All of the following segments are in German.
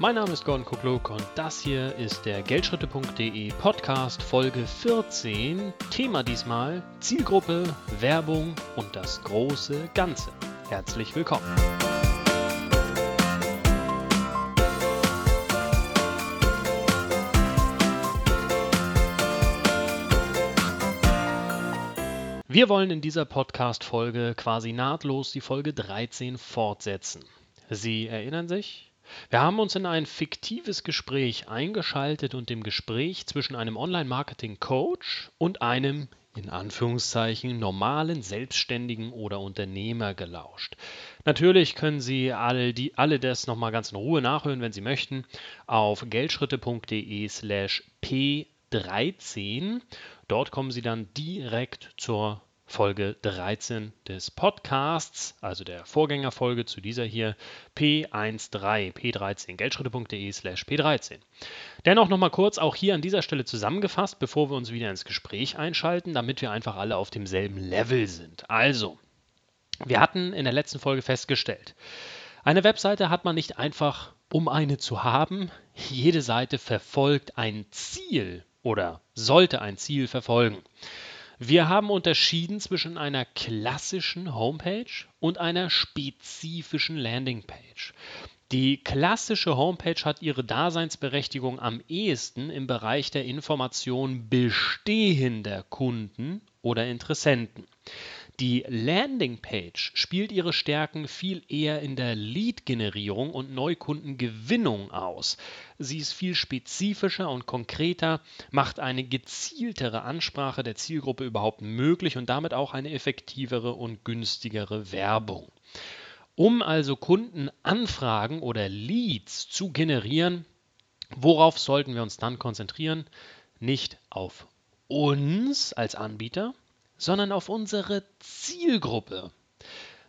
Mein Name ist Gordon Kukluk und das hier ist der Geldschritte.de Podcast Folge 14. Thema diesmal Zielgruppe, Werbung und das große Ganze. Herzlich willkommen. Wir wollen in dieser Podcast-Folge quasi nahtlos die Folge 13 fortsetzen. Sie erinnern sich? Wir haben uns in ein fiktives Gespräch eingeschaltet und dem Gespräch zwischen einem Online-Marketing-Coach und einem in Anführungszeichen normalen Selbstständigen oder Unternehmer gelauscht. Natürlich können Sie alle, die, alle das nochmal ganz in Ruhe nachhören, wenn Sie möchten, auf geldschritte.de slash p13. Dort kommen Sie dann direkt zur Folge 13 des Podcasts, also der Vorgängerfolge zu dieser hier, P13, P13, geldschritte.de slash P13. Dennoch nochmal kurz auch hier an dieser Stelle zusammengefasst, bevor wir uns wieder ins Gespräch einschalten, damit wir einfach alle auf demselben Level sind. Also, wir hatten in der letzten Folge festgestellt, eine Webseite hat man nicht einfach, um eine zu haben. Jede Seite verfolgt ein Ziel oder sollte ein Ziel verfolgen. Wir haben unterschieden zwischen einer klassischen Homepage und einer spezifischen Landingpage. Die klassische Homepage hat ihre Daseinsberechtigung am ehesten im Bereich der Information bestehender Kunden oder Interessenten. Die Landingpage spielt ihre Stärken viel eher in der Lead-Generierung und Neukundengewinnung aus. Sie ist viel spezifischer und konkreter, macht eine gezieltere Ansprache der Zielgruppe überhaupt möglich und damit auch eine effektivere und günstigere Werbung. Um also Kundenanfragen oder Leads zu generieren, worauf sollten wir uns dann konzentrieren? Nicht auf uns als Anbieter, sondern auf unsere Zielgruppe.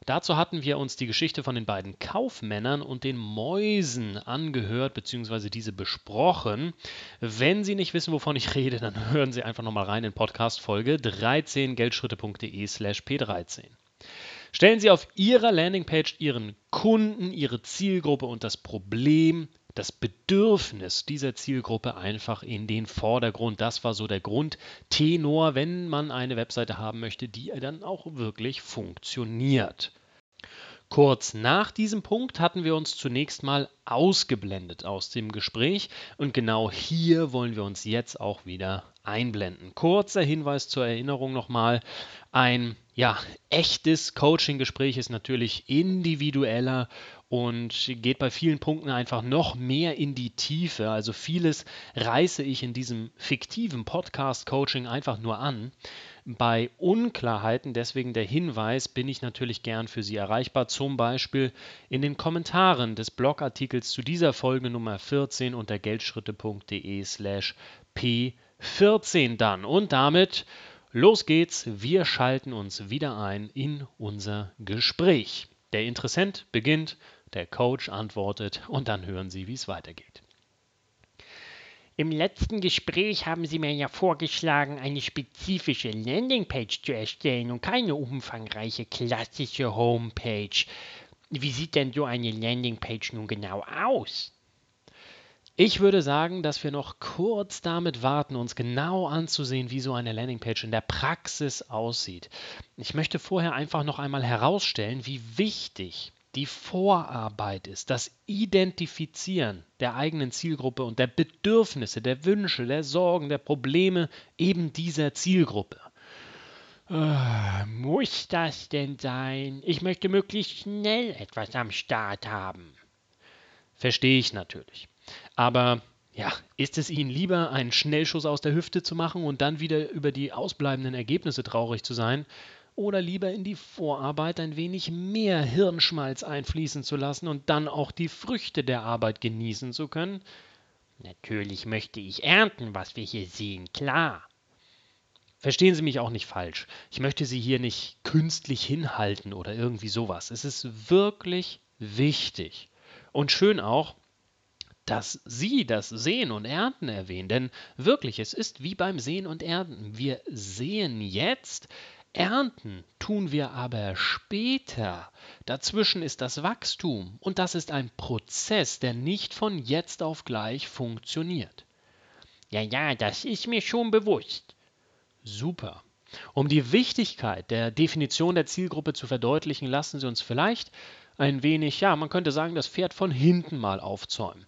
Dazu hatten wir uns die Geschichte von den beiden Kaufmännern und den Mäusen angehört bzw. diese besprochen. Wenn Sie nicht wissen, wovon ich rede, dann hören Sie einfach nochmal rein in Podcast Folge 13 geldschritte.de slash p13. Stellen Sie auf Ihrer Landingpage Ihren Kunden, Ihre Zielgruppe und das Problem das Bedürfnis dieser Zielgruppe einfach in den Vordergrund. Das war so der Grundtenor, wenn man eine Webseite haben möchte, die dann auch wirklich funktioniert. Kurz nach diesem Punkt hatten wir uns zunächst mal ausgeblendet aus dem Gespräch und genau hier wollen wir uns jetzt auch wieder einblenden. Kurzer Hinweis zur Erinnerung nochmal. Ein ja, echtes Coaching-Gespräch ist natürlich individueller und geht bei vielen Punkten einfach noch mehr in die Tiefe. Also vieles reiße ich in diesem fiktiven Podcast-Coaching einfach nur an. Bei Unklarheiten, deswegen der Hinweis, bin ich natürlich gern für Sie erreichbar, zum Beispiel in den Kommentaren des Blogartikels zu dieser Folge Nummer 14 unter geldschritte.de slash p14 dann. Und damit los geht's, wir schalten uns wieder ein in unser Gespräch. Der Interessent beginnt der Coach antwortet und dann hören Sie, wie es weitergeht. Im letzten Gespräch haben Sie mir ja vorgeschlagen, eine spezifische Landingpage zu erstellen und keine umfangreiche klassische Homepage. Wie sieht denn so eine Landingpage nun genau aus? Ich würde sagen, dass wir noch kurz damit warten, uns genau anzusehen, wie so eine Landingpage in der Praxis aussieht. Ich möchte vorher einfach noch einmal herausstellen, wie wichtig die Vorarbeit ist, das Identifizieren der eigenen Zielgruppe und der Bedürfnisse, der Wünsche, der Sorgen, der Probleme eben dieser Zielgruppe. Äh, muss das denn sein? Ich möchte möglichst schnell etwas am Start haben. Verstehe ich natürlich. Aber ja, ist es Ihnen lieber, einen Schnellschuss aus der Hüfte zu machen und dann wieder über die ausbleibenden Ergebnisse traurig zu sein? Oder lieber in die Vorarbeit ein wenig mehr Hirnschmalz einfließen zu lassen und dann auch die Früchte der Arbeit genießen zu können? Natürlich möchte ich ernten, was wir hier sehen, klar. Verstehen Sie mich auch nicht falsch. Ich möchte Sie hier nicht künstlich hinhalten oder irgendwie sowas. Es ist wirklich wichtig und schön auch, dass Sie das Sehen und Ernten erwähnen. Denn wirklich, es ist wie beim Sehen und Ernten. Wir sehen jetzt, ernten tun wir aber später. Dazwischen ist das Wachstum und das ist ein Prozess, der nicht von jetzt auf gleich funktioniert. Ja, ja, das ist mir schon bewusst. Super. Um die Wichtigkeit der Definition der Zielgruppe zu verdeutlichen, lassen Sie uns vielleicht ein wenig, ja, man könnte sagen, das Pferd von hinten mal aufzäumen.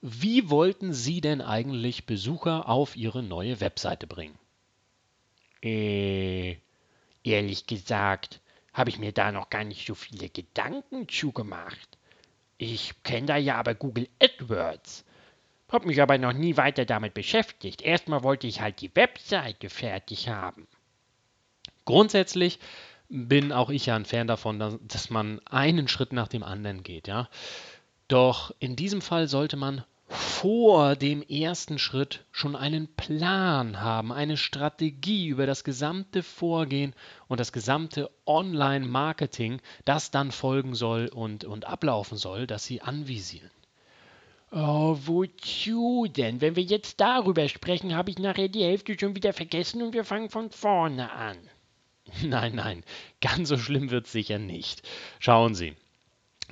Wie wollten Sie denn eigentlich Besucher auf Ihre neue Webseite bringen? Äh, ehrlich gesagt, habe ich mir da noch gar nicht so viele Gedanken zugemacht. Ich kenne da ja aber Google AdWords. Hab mich aber noch nie weiter damit beschäftigt. Erstmal wollte ich halt die Webseite fertig haben. Grundsätzlich bin auch ich ja ein Fan davon, dass man einen Schritt nach dem anderen geht, ja. Doch in diesem Fall sollte man vor dem ersten Schritt schon einen Plan haben, eine Strategie über das gesamte Vorgehen und das gesamte Online-Marketing, das dann folgen soll und, und ablaufen soll, das Sie anvisieren. Oh, wozu denn? Wenn wir jetzt darüber sprechen, habe ich nachher die Hälfte schon wieder vergessen und wir fangen von vorne an. Nein, nein, ganz so schlimm wird es sicher nicht. Schauen Sie.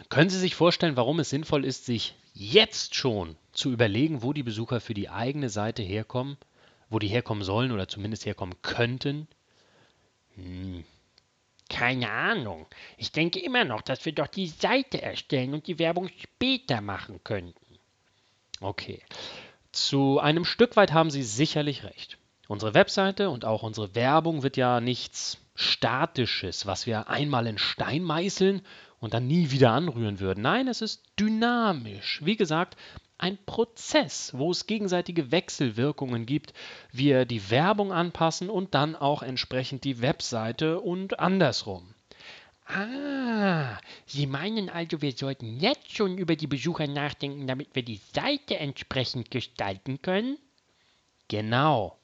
Können Sie sich vorstellen, warum es sinnvoll ist, sich jetzt schon zu überlegen, wo die Besucher für die eigene Seite herkommen, wo die herkommen sollen oder zumindest herkommen könnten? Hm, keine Ahnung. Ich denke immer noch, dass wir doch die Seite erstellen und die Werbung später machen könnten. Okay. Zu einem Stück weit haben Sie sicherlich recht. Unsere Webseite und auch unsere Werbung wird ja nichts Statisches, was wir einmal in Stein meißeln und dann nie wieder anrühren würden. Nein, es ist dynamisch. Wie gesagt, ein Prozess, wo es gegenseitige Wechselwirkungen gibt, wir die Werbung anpassen und dann auch entsprechend die Webseite und andersrum. Ah, Sie meinen also, wir sollten jetzt schon über die Besucher nachdenken, damit wir die Seite entsprechend gestalten können? Genau.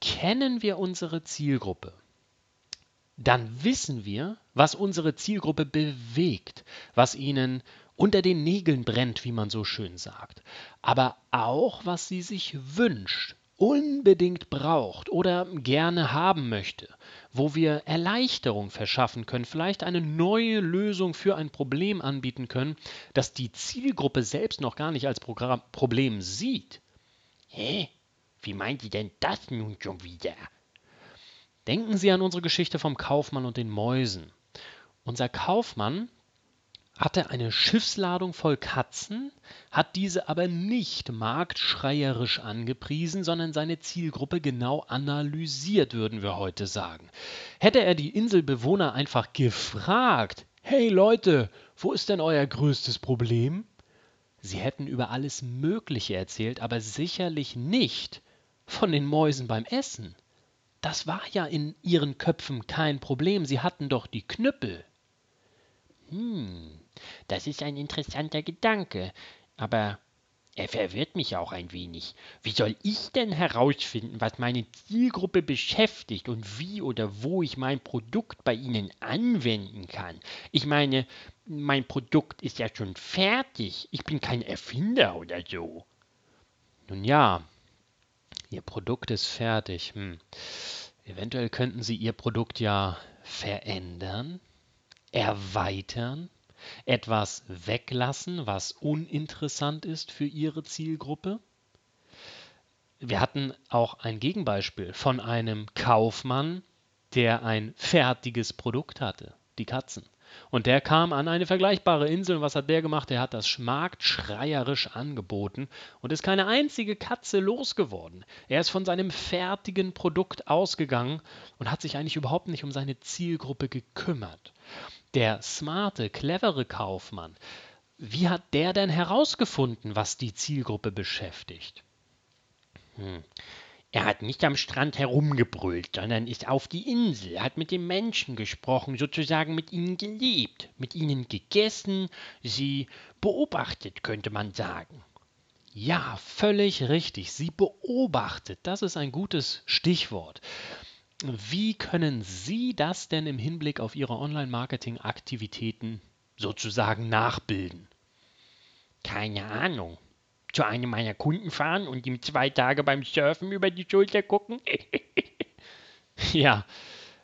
Kennen wir unsere Zielgruppe? Dann wissen wir, was unsere Zielgruppe bewegt, was ihnen unter den Nägeln brennt, wie man so schön sagt, aber auch, was sie sich wünscht, unbedingt braucht oder gerne haben möchte, wo wir Erleichterung verschaffen können, vielleicht eine neue Lösung für ein Problem anbieten können, das die Zielgruppe selbst noch gar nicht als Programm Problem sieht. Hä? Wie meint sie denn das nun schon wieder? Denken Sie an unsere Geschichte vom Kaufmann und den Mäusen. Unser Kaufmann hatte eine Schiffsladung voll Katzen, hat diese aber nicht marktschreierisch angepriesen, sondern seine Zielgruppe genau analysiert, würden wir heute sagen. Hätte er die Inselbewohner einfach gefragt, hey Leute, wo ist denn euer größtes Problem? Sie hätten über alles Mögliche erzählt, aber sicherlich nicht von den Mäusen beim Essen. Das war ja in ihren Köpfen kein Problem, sie hatten doch die Knüppel. Hm, das ist ein interessanter Gedanke, aber er verwirrt mich auch ein wenig. Wie soll ich denn herausfinden, was meine Zielgruppe beschäftigt und wie oder wo ich mein Produkt bei ihnen anwenden kann? Ich meine, mein Produkt ist ja schon fertig. Ich bin kein Erfinder oder so. Nun ja, Ihr Produkt ist fertig. Hm. Eventuell könnten Sie Ihr Produkt ja verändern, erweitern, etwas weglassen, was uninteressant ist für Ihre Zielgruppe. Wir hatten auch ein Gegenbeispiel von einem Kaufmann, der ein fertiges Produkt hatte, die Katzen. Und der kam an eine vergleichbare Insel und was hat der gemacht? Der hat das marktschreierisch angeboten und ist keine einzige Katze losgeworden. Er ist von seinem fertigen Produkt ausgegangen und hat sich eigentlich überhaupt nicht um seine Zielgruppe gekümmert. Der smarte, clevere Kaufmann, wie hat der denn herausgefunden, was die Zielgruppe beschäftigt? Hm. Er hat nicht am Strand herumgebrüllt, sondern ist auf die Insel, hat mit den Menschen gesprochen, sozusagen mit ihnen gelebt, mit ihnen gegessen, sie beobachtet, könnte man sagen. Ja, völlig richtig. Sie beobachtet. Das ist ein gutes Stichwort. Wie können Sie das denn im Hinblick auf Ihre Online-Marketing-Aktivitäten sozusagen nachbilden? Keine Ahnung zu einem meiner Kunden fahren und ihm zwei Tage beim Surfen über die Schulter gucken? ja,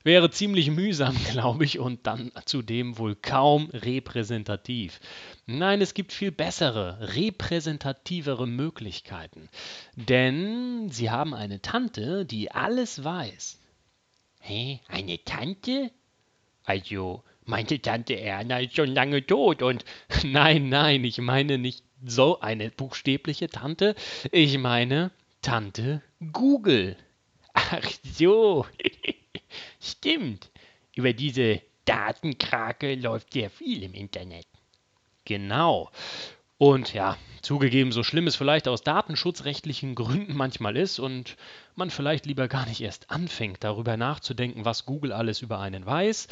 Wäre ziemlich mühsam, glaube ich, und dann zudem wohl kaum repräsentativ. Nein, es gibt viel bessere, repräsentativere Möglichkeiten. Denn Sie haben eine Tante, die alles weiß. Hä? Eine Tante? Also, meine Tante Erna ist schon lange tot und. Nein, nein, ich meine nicht so eine buchstäbliche Tante. Ich meine Tante Google. Ach so. Stimmt. Über diese Datenkrake läuft sehr viel im Internet. Genau. Und ja, zugegeben, so schlimm es vielleicht aus datenschutzrechtlichen Gründen manchmal ist und man vielleicht lieber gar nicht erst anfängt, darüber nachzudenken, was Google alles über einen weiß,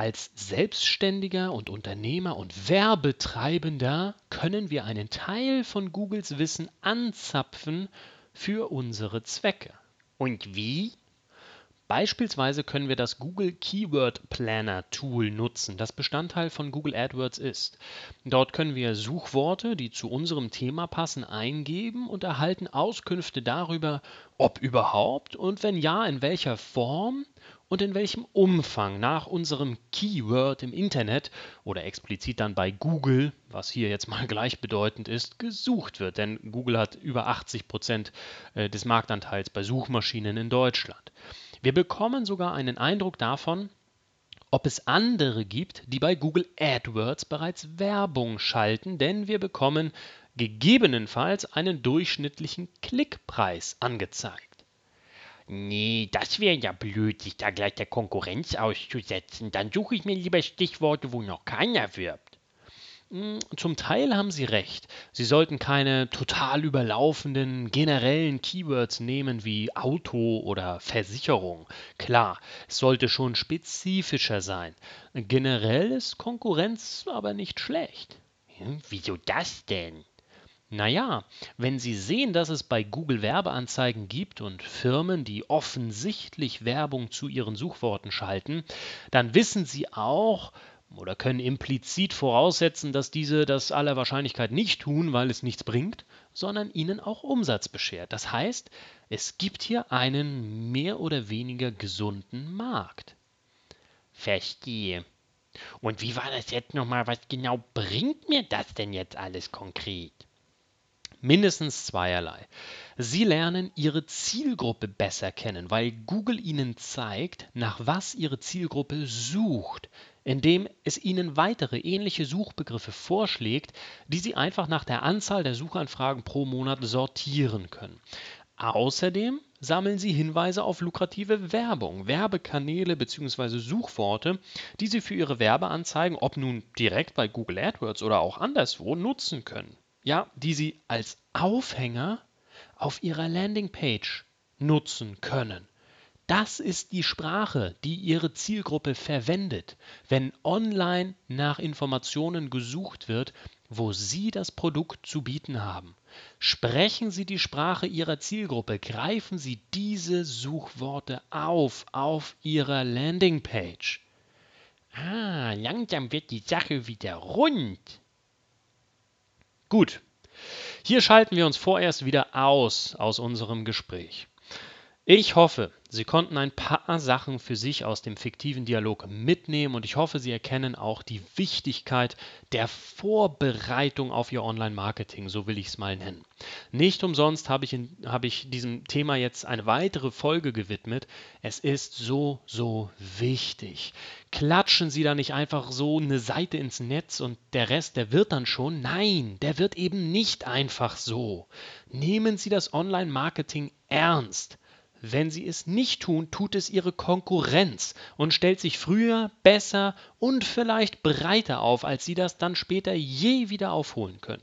als Selbstständiger und Unternehmer und Werbetreibender können wir einen Teil von Googles Wissen anzapfen für unsere Zwecke. Und wie? Beispielsweise können wir das Google Keyword Planner Tool nutzen, das Bestandteil von Google AdWords ist. Dort können wir Suchworte, die zu unserem Thema passen, eingeben und erhalten Auskünfte darüber, ob überhaupt und wenn ja, in welcher Form und in welchem Umfang nach unserem Keyword im Internet oder explizit dann bei Google, was hier jetzt mal gleichbedeutend ist, gesucht wird. Denn Google hat über 80 Prozent äh, des Marktanteils bei Suchmaschinen in Deutschland. Wir bekommen sogar einen Eindruck davon, ob es andere gibt, die bei Google AdWords bereits Werbung schalten, denn wir bekommen gegebenenfalls einen durchschnittlichen Klickpreis angezeigt. Nee, das wäre ja blöd, sich da gleich der Konkurrenz auszusetzen. Dann suche ich mir lieber Stichworte, wo noch keiner wirbt. Hm, zum Teil haben Sie recht. Sie sollten keine total überlaufenden generellen Keywords nehmen wie Auto oder Versicherung. Klar, es sollte schon spezifischer sein. Generell ist Konkurrenz aber nicht schlecht. Hm, wieso das denn? Naja, wenn Sie sehen, dass es bei Google Werbeanzeigen gibt und Firmen, die offensichtlich Werbung zu ihren Suchworten schalten, dann wissen Sie auch, oder können implizit voraussetzen, dass diese das aller Wahrscheinlichkeit nicht tun, weil es nichts bringt, sondern ihnen auch Umsatz beschert. Das heißt, es gibt hier einen mehr oder weniger gesunden Markt. Verstehe. Und wie war das jetzt nochmal? Was genau bringt mir das denn jetzt alles konkret? Mindestens zweierlei. Sie lernen Ihre Zielgruppe besser kennen, weil Google Ihnen zeigt, nach was Ihre Zielgruppe sucht, indem es Ihnen weitere ähnliche Suchbegriffe vorschlägt, die Sie einfach nach der Anzahl der Suchanfragen pro Monat sortieren können. Außerdem sammeln Sie Hinweise auf lukrative Werbung, Werbekanäle bzw. Suchworte, die Sie für Ihre Werbeanzeigen, ob nun direkt bei Google AdWords oder auch anderswo, nutzen können ja, die Sie als Aufhänger auf Ihrer Landingpage nutzen können. Das ist die Sprache, die Ihre Zielgruppe verwendet, wenn online nach Informationen gesucht wird, wo Sie das Produkt zu bieten haben. Sprechen Sie die Sprache Ihrer Zielgruppe, greifen Sie diese Suchworte auf auf Ihrer Landingpage. Ah, langsam wird die Sache wieder rund. Gut. Hier schalten wir uns vorerst wieder aus aus unserem Gespräch. Ich hoffe, Sie konnten ein paar Sachen für sich aus dem fiktiven Dialog mitnehmen und ich hoffe, Sie erkennen auch die Wichtigkeit der Vorbereitung auf Ihr Online-Marketing, so will ich es mal nennen. Nicht umsonst habe ich, in, habe ich diesem Thema jetzt eine weitere Folge gewidmet. Es ist so, so wichtig. Klatschen Sie da nicht einfach so eine Seite ins Netz und der Rest, der wird dann schon. Nein, der wird eben nicht einfach so. Nehmen Sie das Online-Marketing ernst. Wenn sie es nicht tun, tut es ihre Konkurrenz und stellt sich früher, besser und vielleicht breiter auf, als sie das dann später je wieder aufholen können.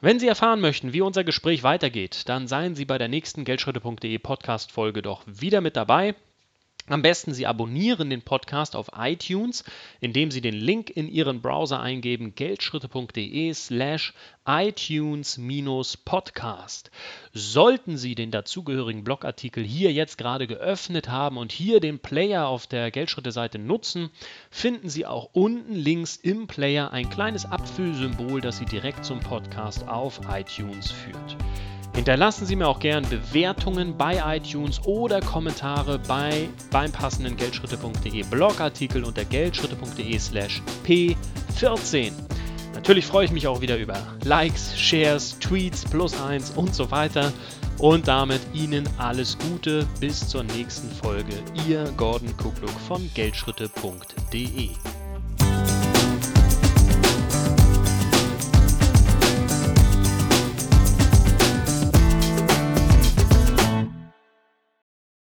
Wenn Sie erfahren möchten, wie unser Gespräch weitergeht, dann seien Sie bei der nächsten Geldschritte.de Podcast-Folge doch wieder mit dabei. Am besten Sie abonnieren den Podcast auf iTunes, indem Sie den Link in Ihren Browser eingeben geldschritte.de slash iTunes-Podcast. Sollten Sie den dazugehörigen Blogartikel hier jetzt gerade geöffnet haben und hier den Player auf der Geldschritte-Seite nutzen, finden Sie auch unten links im Player ein kleines Abfüllsymbol, das Sie direkt zum Podcast auf iTunes führt. Hinterlassen Sie mir auch gern Bewertungen bei iTunes oder Kommentare bei beim passenden Geldschritte.de Blogartikel unter geldschritte.de slash p14. Natürlich freue ich mich auch wieder über Likes, Shares, Tweets, plus eins und so weiter. Und damit Ihnen alles Gute bis zur nächsten Folge. Ihr Gordon Kukluk von Geldschritte.de.